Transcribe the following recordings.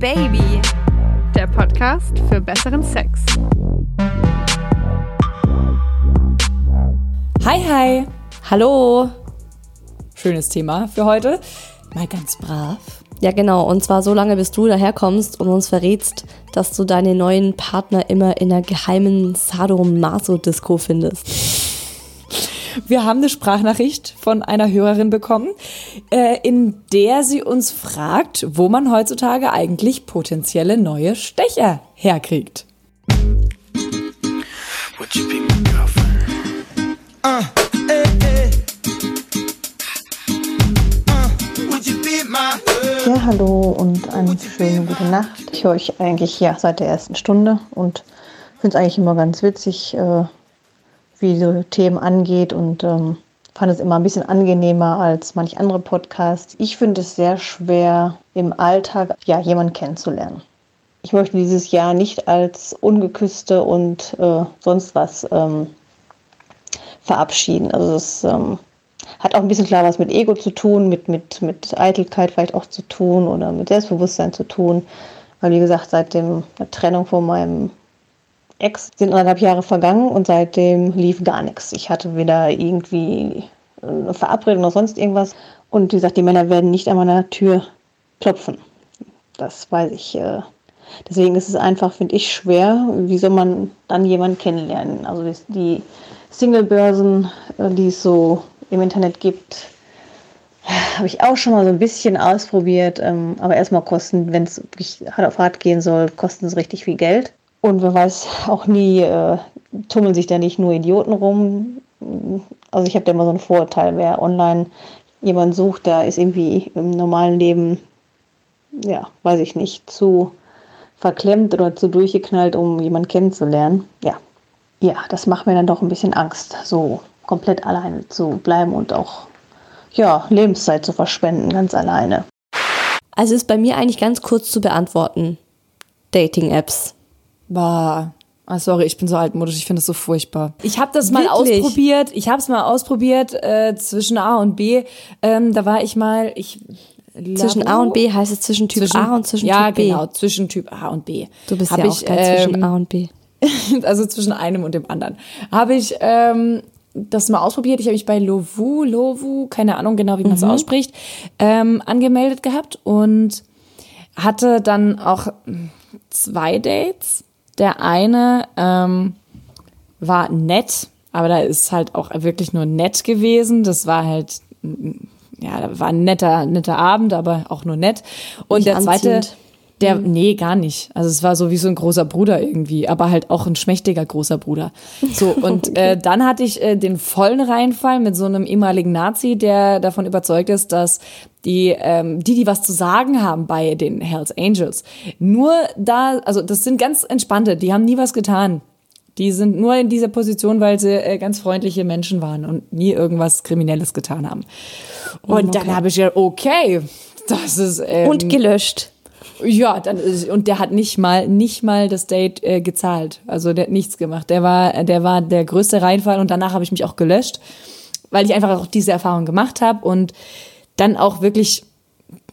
Baby, der Podcast für besseren Sex. Hi, hi. Hallo. Schönes Thema für heute. Mal ganz brav. Ja, genau. Und zwar so lange, bis du daherkommst und uns verrätst, dass du deine neuen Partner immer in einer geheimen Sadomaso-Disco findest. Wir haben eine Sprachnachricht von einer Hörerin bekommen, äh, in der sie uns fragt, wo man heutzutage eigentlich potenzielle neue Stecher herkriegt. Would you be my girlfriend? Uh, eh, eh. Uh, ja, hallo und eine schöne gute Nacht. Ich höre euch eigentlich ja seit der ersten Stunde und finde es eigentlich immer ganz witzig, äh, wie diese Themen angeht und ähm, fand es immer ein bisschen angenehmer als manch andere Podcasts. Ich finde es sehr schwer, im Alltag ja, jemanden kennenzulernen. Ich möchte dieses Jahr nicht als ungeküsste und äh, sonst was ähm, verabschieden. Also es ähm, hat auch ein bisschen klar was mit Ego zu tun, mit, mit, mit Eitelkeit vielleicht auch zu tun oder mit Selbstbewusstsein zu tun. Weil wie gesagt, seit dem, der Trennung von meinem Ex sind anderthalb Jahre vergangen und seitdem lief gar nichts. Ich hatte weder irgendwie eine Verabredung oder sonst irgendwas. Und wie gesagt, die Männer werden nicht an meiner Tür klopfen. Das weiß ich. Äh. Deswegen ist es einfach, finde ich, schwer. Wie soll man dann jemanden kennenlernen? Also die Single-Börsen, äh, die es so im Internet gibt, habe ich auch schon mal so ein bisschen ausprobiert. Ähm, aber erstmal kosten, wenn es wirklich hart auf hart gehen soll, kosten es richtig viel Geld. Und wer weiß auch nie, äh, tummeln sich da nicht nur Idioten rum. Also ich habe da immer so einen Vorurteil, wer online jemanden sucht, der ist irgendwie im normalen Leben, ja, weiß ich nicht, zu verklemmt oder zu durchgeknallt, um jemanden kennenzulernen. Ja, ja, das macht mir dann doch ein bisschen Angst, so komplett alleine zu bleiben und auch ja, Lebenszeit zu verschwenden, ganz alleine. Also ist bei mir eigentlich ganz kurz zu beantworten. Dating-Apps. Bah. Ah, sorry, ich bin so altmodisch, ich finde das so furchtbar. Ich habe das mal Wirklich? ausprobiert. Ich habe es mal ausprobiert äh, zwischen A und B. Ähm, da war ich mal, ich zwischen A und B heißt es zwischen Typ zwischen, A und zwischen ja, Typ B. Ja, genau, zwischen Typ A und B. Du bist hab ja ich, auch ähm, zwischen A und B. also zwischen einem und dem anderen. Habe ich ähm, das mal ausprobiert. Ich habe mich bei Lovu, Lovu, keine Ahnung genau, wie man es mhm. ausspricht, ähm, angemeldet gehabt und hatte dann auch zwei Dates der eine ähm, war nett, aber da ist halt auch wirklich nur nett gewesen. Das war halt, ja, da war ein netter, netter Abend, aber auch nur nett. Und Nicht der zweite, anziehend. Der, mhm. nee, gar nicht. Also es war so wie so ein großer Bruder irgendwie, aber halt auch ein schmächtiger großer Bruder. So, und äh, dann hatte ich äh, den vollen Reinfall mit so einem ehemaligen Nazi, der davon überzeugt ist, dass die, ähm, die, die was zu sagen haben bei den Hells Angels. Nur da, also das sind ganz entspannte, die haben nie was getan. Die sind nur in dieser Position, weil sie äh, ganz freundliche Menschen waren und nie irgendwas Kriminelles getan haben. Und okay. dann habe ich ja, okay, das ist. Ähm, und gelöscht. Ja, dann ist, und der hat nicht mal nicht mal das Date äh, gezahlt. Also der hat nichts gemacht. Der war der war der größte Reinfall und danach habe ich mich auch gelöscht, weil ich einfach auch diese Erfahrung gemacht habe und dann auch wirklich,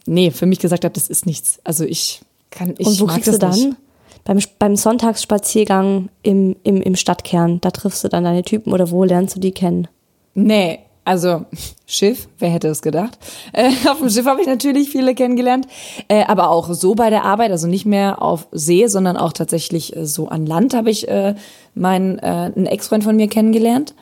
nee, für mich gesagt habe, das ist nichts. Also ich kann, ich Und wo kriegst du dann? Nicht. Beim, beim Sonntagsspaziergang im, im, im Stadtkern, da triffst du dann deine Typen oder wo lernst du die kennen? Nee, also Schiff, wer hätte es gedacht? Äh, auf dem Schiff habe ich natürlich viele kennengelernt, äh, aber auch so bei der Arbeit, also nicht mehr auf See, sondern auch tatsächlich äh, so an Land habe ich äh, meinen äh, einen Ex-Freund von mir kennengelernt.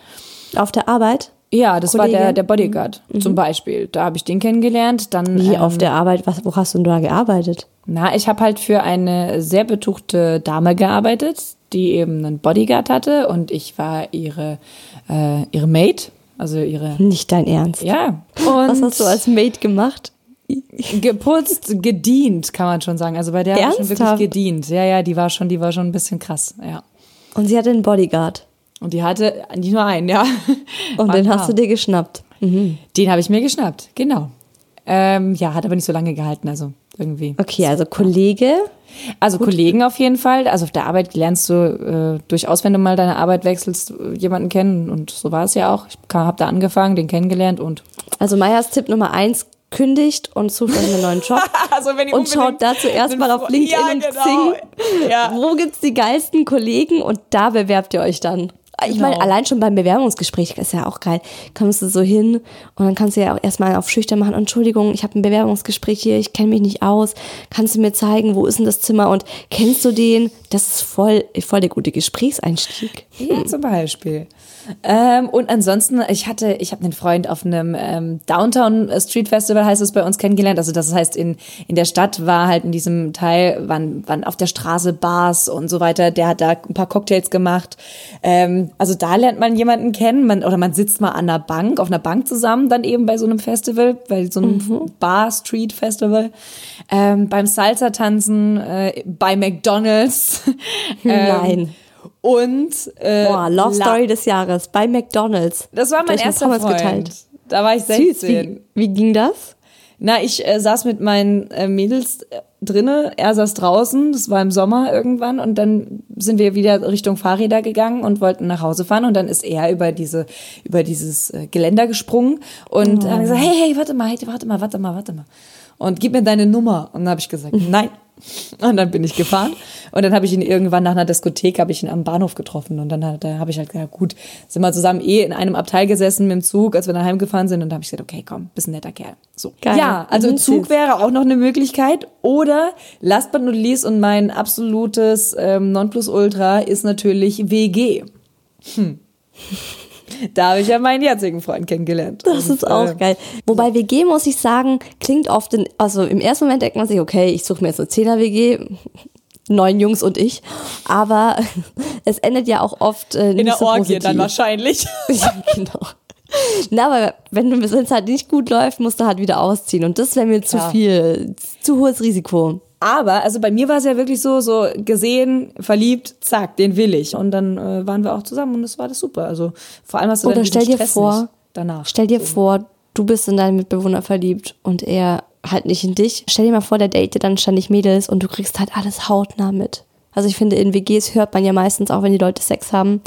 Auf der Arbeit? Ja, das Kollege? war der, der Bodyguard mhm. zum Beispiel. Da habe ich den kennengelernt. Dann, Wie ähm, auf der Arbeit? Was, wo hast du denn da gearbeitet? Na, ich habe halt für eine sehr betuchte Dame gearbeitet, die eben einen Bodyguard hatte und ich war ihre, äh, ihre Maid. Also ihre. Nicht dein Ernst. Ja. Und Was hast du als Maid gemacht? Geputzt, gedient, kann man schon sagen. Also bei der ich schon wirklich gedient. Ja, ja, die war schon, die war schon ein bisschen krass, ja. Und sie hatte einen Bodyguard. Und die hatte nicht nur einen, ja. Und den hast du dir geschnappt. Mhm. Den habe ich mir geschnappt, genau. Ähm, ja, hat aber nicht so lange gehalten, also irgendwie. Okay, also Kollege. Also Gut. Kollegen auf jeden Fall. Also auf der Arbeit lernst du äh, durchaus, wenn du mal deine Arbeit wechselst, jemanden kennen. Und so war es ja auch. Ich habe da angefangen, den kennengelernt und. Also Meyers Tipp Nummer eins, kündigt und sucht einen neuen Job. Also wenn ihr und schaut dazu erstmal auf LinkedIn Ja, und genau. Xing. Ja. Wo gibt's die geilsten Kollegen und da bewerbt ihr euch dann. Ich meine, Genau. allein schon beim Bewerbungsgespräch ist ja auch geil. Kommst du so hin und dann kannst du ja auch erstmal auf schüchtern machen. Entschuldigung, ich habe ein Bewerbungsgespräch hier, ich kenne mich nicht aus. Kannst du mir zeigen, wo ist denn das Zimmer und kennst du den? Das ist voll, voll der gute Gesprächseinstieg. Ja, zum Beispiel. Ähm, und ansonsten, ich hatte, ich habe einen Freund auf einem ähm, Downtown Street Festival, heißt es bei uns, kennengelernt. Also das heißt, in, in der Stadt war halt in diesem Teil, waren, waren auf der Straße Bars und so weiter. Der hat da ein paar Cocktails gemacht. Ähm, also da lernt man jemanden kennen, man, oder man sitzt mal an einer Bank, auf einer Bank zusammen, dann eben bei so einem Festival, bei so einem Bar Street Festival. Ähm, beim Salsa tanzen, äh, bei McDonalds. Ähm, Nein. Und äh, Boah, Love La- Story des Jahres bei McDonalds. Das war mein erster Freund. geteilt. Da war ich Süß, 16. wie, wie ging das? Na, ich äh, saß mit meinen äh, Mädels äh, drinne, er saß draußen, das war im Sommer irgendwann. Und dann sind wir wieder Richtung Fahrräder gegangen und wollten nach Hause fahren. Und dann ist er über diese über dieses äh, Geländer gesprungen. Und Oh. hat gesagt, hey, hey, warte mal, hey, warte mal, warte mal, warte mal. Und gib mir deine Nummer und dann habe ich gesagt, nein. Und dann bin ich gefahren und dann habe ich ihn irgendwann nach einer Diskothek habe ich ihn am Bahnhof getroffen und dann hat- da habe ich halt gesagt, gut, sind wir zusammen eh in einem Abteil gesessen mit dem Zug, als wir nach Hause gefahren sind und da habe ich gesagt, okay, komm, bist ein netter Kerl. So. Geil. Ja, also Mhm, Zug süß. wäre auch noch eine Möglichkeit oder last but not least und mein absolutes ähm, Nonplusultra ist natürlich WG. Hm. Da habe ich ja meinen jetzigen Freund kennengelernt. Das ist auch äh, geil. Wobei WG, muss ich sagen, klingt oft, in, also im ersten Moment denkt man sich, okay, ich suche mir jetzt eine 10er WG, neun Jungs und ich. Aber es endet ja auch oft äh, nicht In der so Orgie positiv. dann wahrscheinlich. ja, genau. Na, aber wenn es halt nicht gut läuft, musst du halt wieder ausziehen. Und das wäre mir zu Ja. viel, zu hohes Risiko. Aber, also bei mir war es ja wirklich so, so gesehen, verliebt, zack, den will ich. Und dann äh, waren wir auch zusammen und das war das super. Also vor allem hast du Oder dann stell dir Stress vor, danach. Stell dir vor, du bist in deinen Mitbewohner verliebt und er halt nicht in dich. Stell dir mal vor, der date dann ständig Mädels und du kriegst halt alles hautnah mit. Also ich finde, in WGs hört man ja meistens auch, wenn die Leute Sex haben.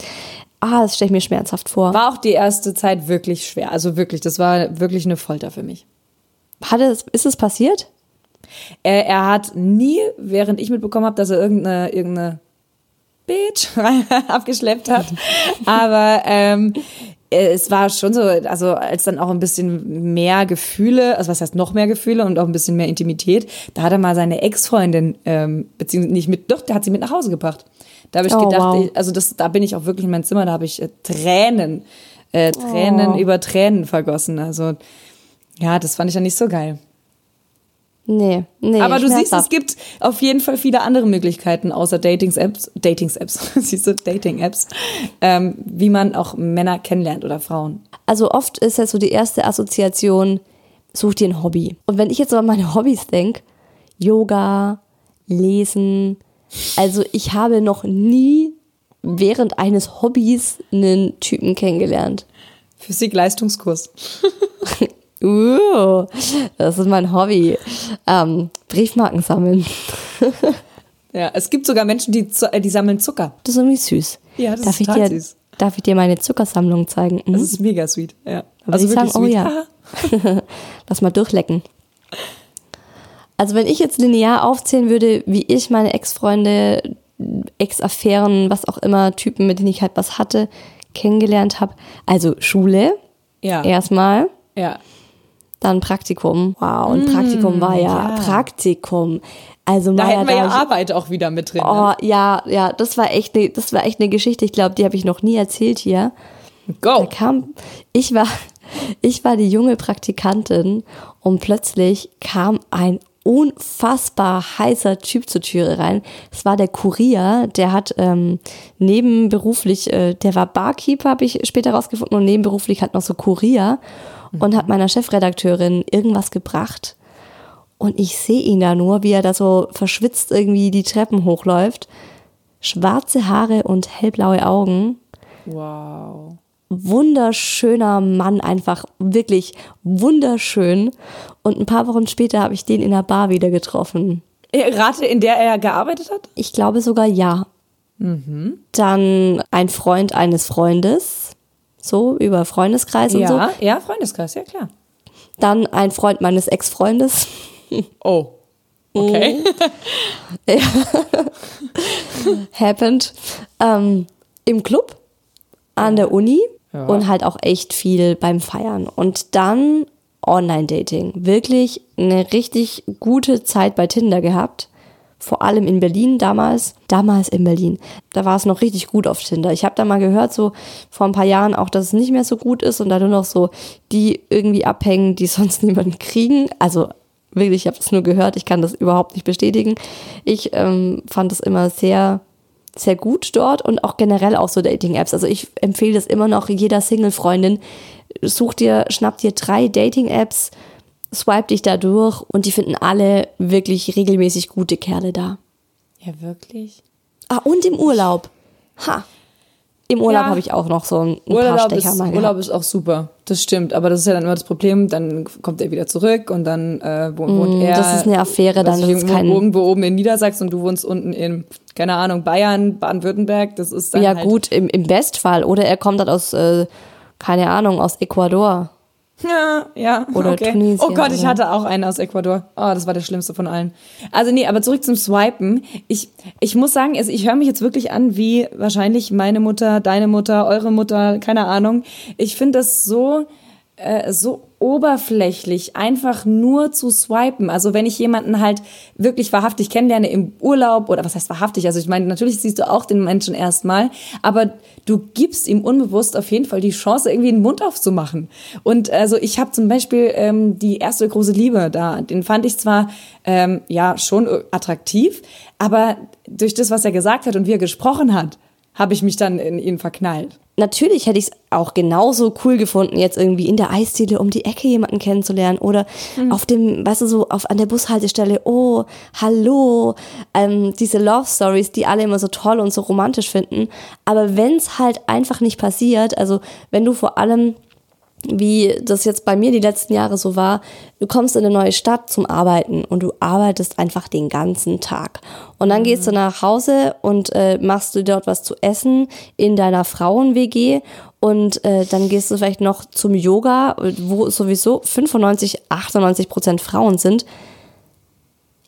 Ah, das stelle ich mir schmerzhaft vor. War auch die erste Zeit wirklich schwer. Also wirklich, das war wirklich eine Folter für mich. Hat es, ist es passiert? Er, er hat nie, während ich mitbekommen habe, dass er irgendeine, irgendeine Bitch abgeschleppt hat. Aber ähm, es war schon so, also als dann auch ein bisschen mehr Gefühle, also was heißt noch mehr Gefühle und auch ein bisschen mehr Intimität, da hat er mal seine Ex-Freundin, ähm, beziehungsweise nicht mit, doch, der hat sie mit nach Hause gebracht. Da habe ich Oh, gedacht, wow. ich, also das, da bin ich auch wirklich in mein Zimmer, da habe ich äh, Tränen, äh, Tränen Oh. über Tränen vergossen. Also ja, das fand ich ja nicht so geil. Nee, nee. Aber du siehst, es gibt auf jeden Fall viele andere Möglichkeiten außer Datings-Apps, Datings-Apps, siehst du, Dating-Apps, ähm, wie man auch Männer kennenlernt oder Frauen. Also oft ist ja so die erste Assoziation, such dir ein Hobby. Und wenn ich jetzt so an meine Hobbys denke, Yoga, Lesen, also ich habe noch nie während eines Hobbys einen Typen kennengelernt. Physik-Leistungskurs. Uh, das ist mein Hobby. Ähm, Briefmarken sammeln. Ja, es gibt sogar Menschen, die, äh, die sammeln Zucker. Das ist irgendwie süß. Ja, das darf ist ich total dir, süß. Darf ich dir meine Zuckersammlung zeigen? Mhm. Das ist mega sweet. Ja. Aber die sagen, oh sweet. ja. Haha. Lass mal durchlecken. Also wenn ich jetzt linear aufzählen würde, wie ich meine Ex-Freunde, Ex-Affären, was auch immer, Typen, mit denen ich halt was hatte, kennengelernt habe. Also Schule Ja. erstmal, ja. Dann Praktikum. Wow, und Praktikum war ja, Mm, ja. Praktikum. Also Da Maya, hätten wir ja Arbeit auch wieder mit drin. Oh ne? ja, ja, das war echt ne, das war echt eine Geschichte. Ich glaube, die habe ich noch nie erzählt hier. Da Go. kam, ich war, ich war die junge Praktikantin und plötzlich kam ein unfassbar heißer Typ zur Türe rein. Es war der Kurier, der hat ähm, nebenberuflich, äh, der war Barkeeper, habe ich später rausgefunden, und nebenberuflich hat noch so Kurier und hat meiner Chefredakteurin irgendwas gebracht. Und ich sehe ihn da nur, wie er da so verschwitzt irgendwie die Treppen hochläuft. Schwarze Haare und hellblaue Augen Wow. wunderschöner Mann, einfach wirklich wunderschön. Und ein paar Wochen später habe ich den in der Bar wieder getroffen. Äh, Rate, in der er gearbeitet hat? Ich glaube sogar ja. Dann ein Freund eines Freundes, so über Freundeskreis und so. Ja, ja, Freundeskreis, ja klar. Dann ein Freund meines Ex-Freundes. Oh. Okay. happened ähm, im Club an der Uni Ja. und halt auch echt viel beim Feiern. Und dann Online-Dating. Wirklich eine richtig gute Zeit bei Tinder gehabt. Vor allem in Berlin damals. Damals in Berlin. Da war es noch richtig gut auf Tinder. Ich habe da mal gehört, so vor ein paar Jahren auch, dass es nicht mehr so gut ist und da nur noch so die irgendwie abhängen, die sonst niemanden kriegen. Also wirklich, ich habe das nur gehört. Ich kann das überhaupt nicht bestätigen. Ich ähm, fand es immer sehr sehr gut dort und auch generell auch so Dating-Apps. Also ich empfehle das immer noch jeder Single-Freundin. Such dir, schnapp dir drei Dating-Apps, swipe dich da durch und die finden alle wirklich regelmäßig gute Kerle da. Ja, wirklich? Ah, und im Urlaub. Ha. Im Urlaub Ja. habe ich auch noch so ein, ein paar Urlaub Stecher ist, mal Urlaub ist auch super. Das stimmt. Aber das ist ja dann immer das Problem. Dann kommt er wieder zurück und dann äh, wo- wohnt er. Mm, das ist eine Affäre, dann ich, ist kein- irgendwo oben in Niedersachsen und du wohnst unten in, keine Ahnung, Bayern, Baden-Württemberg. Das ist dann Ja halt, gut, im, im Bestfall. Oder er kommt halt aus, äh, keine Ahnung, aus Ecuador. Ja, ja. Oder okay. Tunesien Oh Gott, ich hatte auch einen aus Ecuador. Oh, das war der schlimmste von allen. Also nee, aber zurück zum Swipen. Ich, ich muss sagen, also ich höre mich jetzt wirklich an wie wahrscheinlich meine Mutter, deine Mutter, eure Mutter, keine Ahnung. Ich finde das so, äh, so oberflächlich, einfach nur zu swipen. Also wenn ich jemanden halt wirklich wahrhaftig kennenlerne im Urlaub oder was heißt wahrhaftig? Also ich meine, natürlich siehst du auch den Menschen erstmal, aber du gibst ihm unbewusst auf jeden Fall die Chance, irgendwie den Mund aufzumachen. Und also ich habe zum Beispiel ähm, die erste große Liebe da, den fand ich zwar ähm, ja schon attraktiv, aber durch das, was er gesagt hat und wie er gesprochen hat, habe ich mich dann in ihn verknallt. Natürlich hätte ich es auch genauso cool gefunden, jetzt irgendwie in der Eisdiele um die Ecke jemanden kennenzulernen oder auf dem, weißt du, so auf, an der Bushaltestelle, oh, hallo, ähm, diese Love Stories, die alle immer so toll und so romantisch finden. Aber wenn es halt einfach nicht passiert, also wenn du vor allem wie das jetzt bei mir die letzten Jahre so war, du kommst in eine neue Stadt zum Arbeiten und du arbeitest einfach den ganzen Tag. Und dann gehst du nach Hause und äh, machst du dort was zu essen in deiner Frauen-WG und äh, dann gehst du vielleicht noch zum Yoga, wo sowieso 95, 98 Prozent Frauen sind.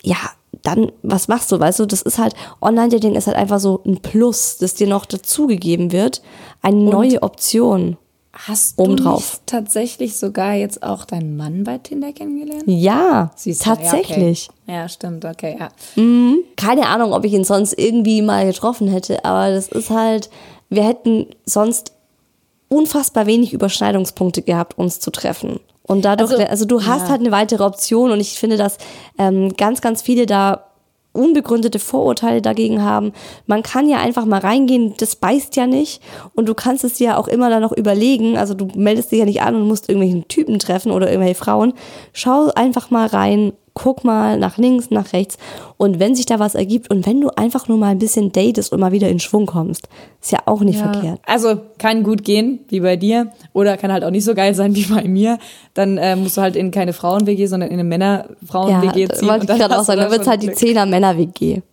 Ja, dann, was machst du? Weißt du, das ist halt, Online-Dating ist halt einfach so ein Plus, das dir noch dazugegeben wird. Eine neue Option. Hast Obendrauf. du tatsächlich sogar jetzt auch deinen Mann bei Tinder kennengelernt? Ja, Siehst du, ja, tatsächlich. okay. Ja, stimmt, okay, ja. Keine Ahnung, ob ich ihn sonst irgendwie mal getroffen hätte, aber das ist halt, wir hätten sonst unfassbar wenig Überschneidungspunkte gehabt, uns zu treffen. Und dadurch, also, Also, du hast ja. halt eine weitere Option und ich finde, dass ähm, ganz, ganz viele da unbegründete Vorurteile dagegen haben. Man kann ja einfach mal reingehen, das beißt ja nicht und du kannst es dir ja auch immer dann noch überlegen, also du meldest dich ja nicht an und musst irgendwelchen Typen treffen oder irgendwelche Frauen. Schau einfach mal rein, guck mal nach links, nach rechts und wenn sich da was ergibt und wenn du einfach nur mal ein bisschen datest und mal wieder in Schwung kommst, ist ja auch nicht verkehrt. Also kann gut gehen, wie bei dir, oder kann halt auch nicht so geil sein wie bei mir. Dann äh, musst du halt in keine Frauen-WG, sondern in eine Männer-Frauen-WG da ziehen. wollte und ich gerade auch sagen, da dann wird's schon halt die Glück. Zehner Männer-WG.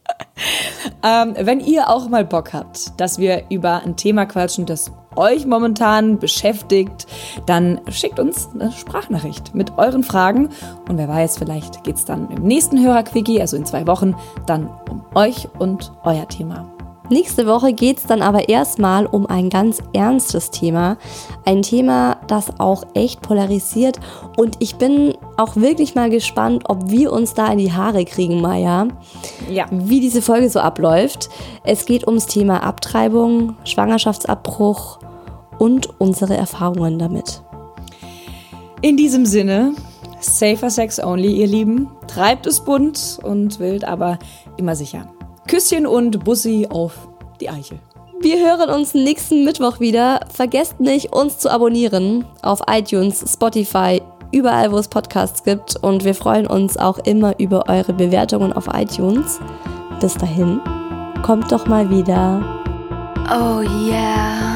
Ähm, wenn ihr auch mal Bock habt, dass wir über ein Thema quatschen, das euch momentan beschäftigt, dann schickt uns eine Sprachnachricht mit euren Fragen. Und wer weiß, vielleicht geht's dann im nächsten Hörerquickie, also in zwei Wochen, dann um euch und euer Thema. Nächste Woche geht's dann aber erstmal um ein ganz ernstes Thema. Ein Thema, das auch echt polarisiert. Und ich bin auch wirklich mal gespannt, ob wir uns da in die Haare kriegen, Maya. Ja. Wie diese Folge so abläuft. Es geht ums Thema Abtreibung, Schwangerschaftsabbruch und unsere Erfahrungen damit. In diesem Sinne, safer Sex only, ihr Lieben. Treibt es bunt und wild, aber immer sicher. Küsschen und Bussi auf die Eichel. Wir hören uns nächsten Mittwoch wieder. Vergesst nicht, uns zu abonnieren auf iTunes, Spotify, überall, wo es Podcasts gibt. Und wir freuen uns auch immer über eure Bewertungen auf iTunes. Bis dahin, kommt doch mal wieder. Oh yeah.